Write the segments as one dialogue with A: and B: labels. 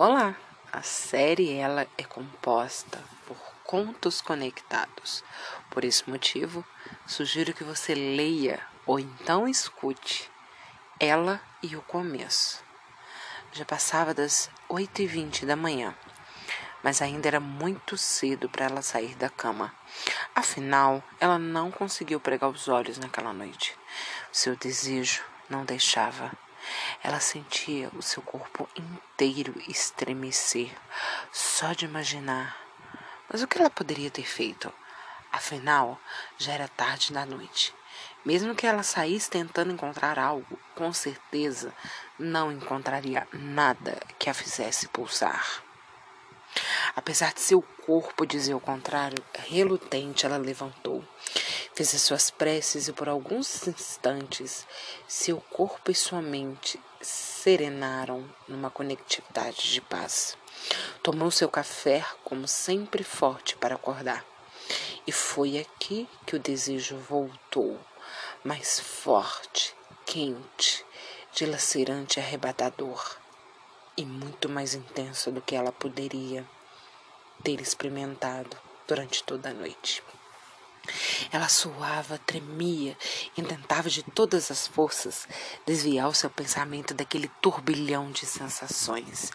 A: Olá! A série ela é composta por contos conectados. Por esse motivo, sugiro que você leia ou então escute ela e o começo. Já passava das 8h20 da manhã, mas ainda era muito cedo para ela sair da cama. Afinal, ela não conseguiu pregar os olhos naquela noite. Seu desejo não deixava. Ela sentia o seu corpo inteiro estremecer só de imaginar. Mas o que ela poderia ter feito? Afinal, já era tarde da noite. Mesmo que ela saísse tentando encontrar algo, com certeza não encontraria nada que a fizesse pulsar. Apesar de seu corpo dizer o contrário, relutante, ela levantou. Fez as suas preces e por alguns instantes seu corpo e sua mente serenaram numa conectividade de paz. Tomou seu café, como sempre forte para acordar. E foi aqui que o desejo voltou, mais forte, quente, dilacerante e arrebatador, e muito mais intenso do que ela poderia ter experimentado durante toda a noite. Ela suava, tremia e tentava de todas as forças desviar o seu pensamento daquele turbilhão de sensações.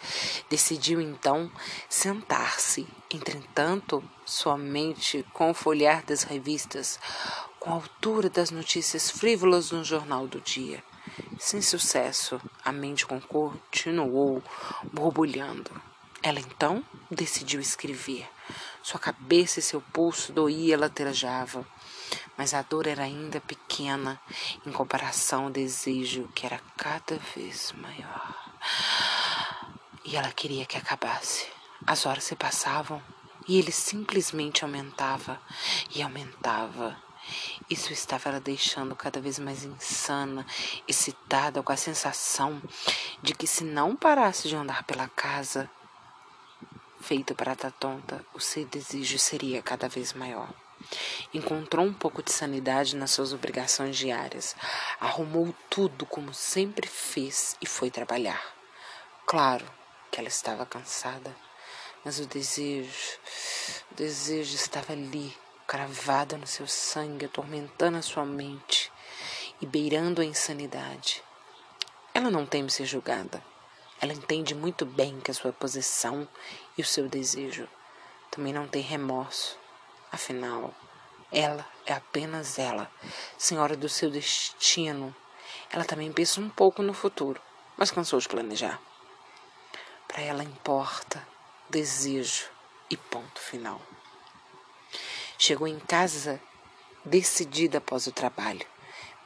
A: Decidiu então sentar-se, entretanto, sua mente com o folhear das revistas, com a altura das notícias frívolas no jornal do dia. Sem sucesso, a mente continuou borbulhando. Ela então decidiu escrever. Sua cabeça e seu pulso doía latejava, mas a dor era ainda pequena em comparação ao desejo que era cada vez maior. E ela queria que acabasse. As horas se passavam e ele simplesmente aumentava e aumentava. Isso estava ela deixando cada vez mais insana, excitada, com a sensação de que se não parasse de andar pela casa, feita para estar tonta, o seu desejo seria cada vez maior. Encontrou um pouco de sanidade nas suas obrigações diárias, arrumou tudo como sempre fez e foi trabalhar. Claro que ela estava cansada, mas o desejo, o desejo estava ali, cravado no seu sangue, atormentando a sua mente e beirando a insanidade. Ela não teme ser julgada. Ela entende muito bem que a sua posição e o seu desejo também não tem remorso. Afinal, ela é apenas ela, senhora do seu destino. Ela também pensa um pouco no futuro, mas cansou de planejar. Para ela importa desejo e ponto final. Chegou em casa decidida após o trabalho.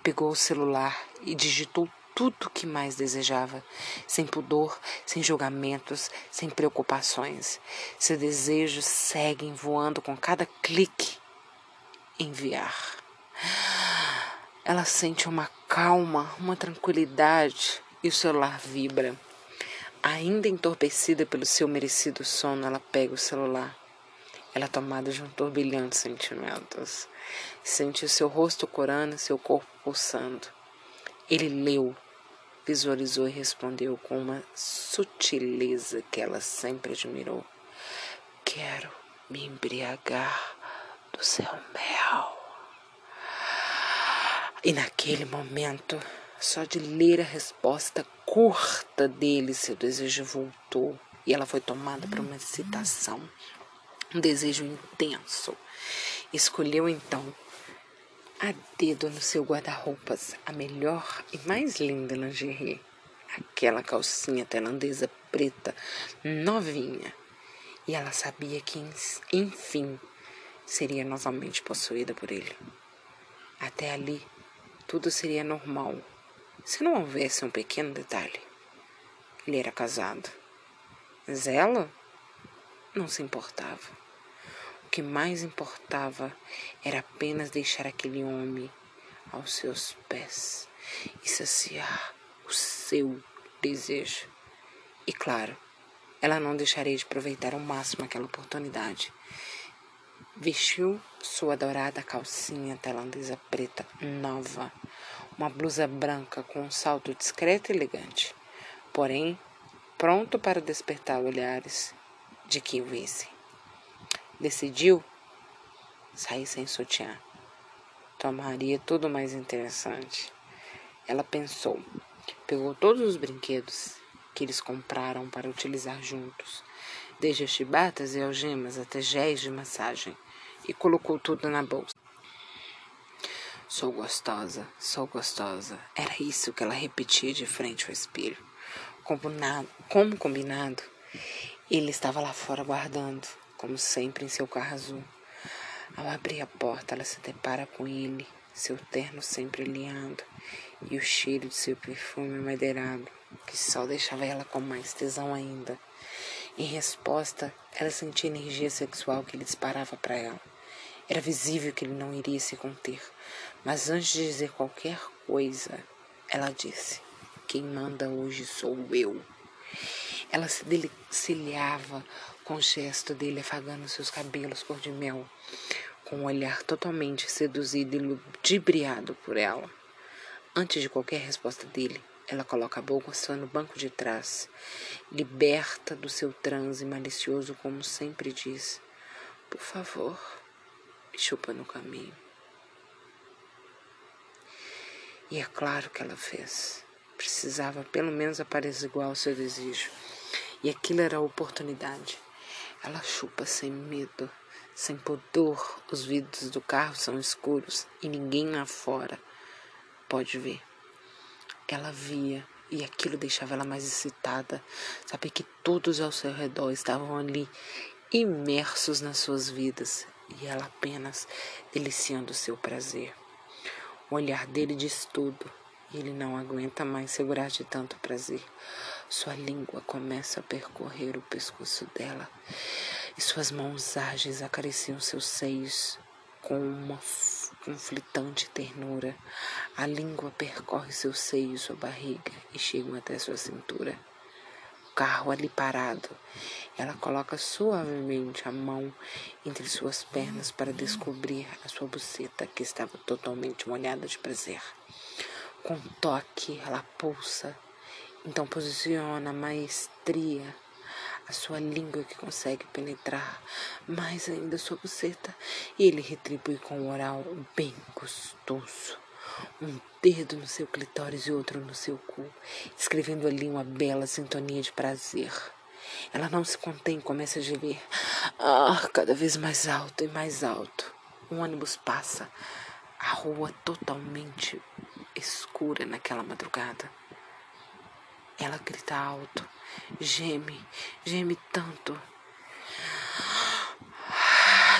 A: Pegou o celular e digitou tudo o que mais desejava, sem pudor, sem julgamentos, sem preocupações. Seus desejos seguem voando com cada clique. Enviar. Ela sente uma calma, uma tranquilidade e o celular vibra. Ainda entorpecida pelo seu merecido sono, ela pega o celular. Ela é tomada de um turbilhão de sentimentos. Sente o seu rosto corando, seu corpo pulsando. Ele leu visualizou e respondeu com uma sutileza que ela sempre admirou: Quero me embriagar do seu mel. E naquele momento, só de ler a resposta curta dele, seu desejo voltou e ela foi tomada por uma excitação, um desejo intenso. Escolheu então a dedo no seu guarda-roupas a melhor e mais linda lingerie, aquela calcinha tailandesa preta, novinha. E ela sabia que, enfim, seria novamente possuída por ele. Até ali, tudo seria normal, se não houvesse um pequeno detalhe. Ele era casado, mas ela não se importava. O que mais importava era apenas deixar aquele homem aos seus pés e saciar o seu desejo. E claro, ela não deixaria de aproveitar ao máximo aquela oportunidade. Vestiu sua dourada calcinha tailandesa preta nova, uma blusa branca com um salto discreto e elegante. Porém, pronto para despertar olhares de quem visse. Decidiu sair sem sutiã. Tomaria tudo mais interessante. Ela pensou, pegou todos os brinquedos que eles compraram para utilizar juntos, desde as chibatas e algemas até géis de massagem, e colocou tudo na bolsa. Sou gostosa, sou gostosa. Era isso que ela repetia de frente ao espelho. Combinado, como combinado, ele estava lá fora guardando, como sempre, em seu carro azul. Ao abrir a porta, ela se depara com ele, seu terno sempre alinhado e o cheiro de seu perfume madeirado, que só deixava ela com mais tesão ainda. Em resposta, ela sentia a energia sexual que ele disparava para ela. Era visível que ele não iria se conter, mas antes de dizer qualquer coisa, ela disse: Quem manda hoje sou eu. Ela se delicilhava com o gesto dele afagando seus cabelos cor de mel, com um olhar totalmente seduzido e ludibriado por ela. Antes de qualquer resposta dele, ela coloca a boca só no banco de trás, liberta do seu transe malicioso, como sempre diz: Por favor, me chupa no caminho. E é claro que ela fez. Precisava pelo menos aparecer igual ao seu desejo. E aquilo era a oportunidade. Ela chupa sem medo, sem pudor. Os vidros do carro são escuros e ninguém lá fora pode ver. Ela via e aquilo deixava ela mais excitada. Saber que todos ao seu redor estavam ali, imersos nas suas vidas e ela apenas deliciando o seu prazer. O olhar dele diz tudo e ele não aguenta mais segurar de tanto prazer. Sua língua começa a percorrer o pescoço dela e suas mãos ágeis acariciam seus seios com uma conflitante ternura. A língua percorre seu seio, sua barriga e chega até sua cintura. O carro ali parado. Ela coloca suavemente a mão entre suas pernas para descobrir a sua buceta, que estava totalmente molhada de prazer. Com toque, ela pulsa então posiciona a maestria a sua língua que consegue penetrar mais ainda sua buceta e ele retribui com um oral bem gostoso. Um dedo no seu clitóris e outro no seu cu, escrevendo ali uma bela sintonia de prazer. Ela não se contém, começa a gemer. Ah, cada vez mais alto e mais alto. Um ônibus passa, a rua totalmente escura naquela madrugada. Ela grita alto, geme, geme tanto.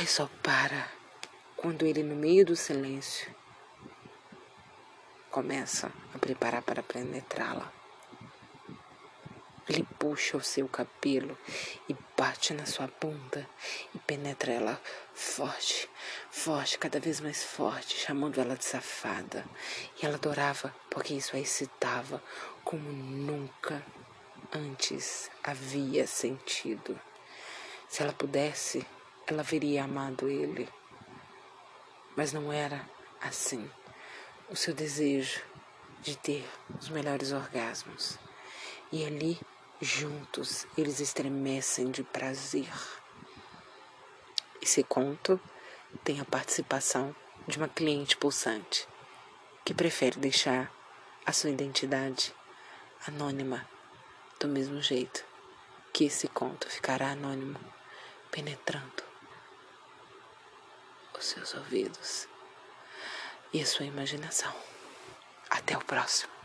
A: E só para quando ele, no meio do silêncio, começa a preparar para penetrá-la. Ele puxa o seu cabelo e bate na sua bunda e penetra ela forte, forte, cada vez mais forte, chamando ela de safada. E ela adorava porque isso a excitava como nunca antes havia sentido. Se ela pudesse, ela veria amado ele. Mas não era assim. O seu desejo de ter os melhores orgasmos. E ali Juntos eles estremecem de prazer. Esse conto tem a participação de uma cliente pulsante que prefere deixar a sua identidade anônima do mesmo jeito que esse conto ficará anônimo, penetrando os seus ouvidos e a sua imaginação. Até o próximo.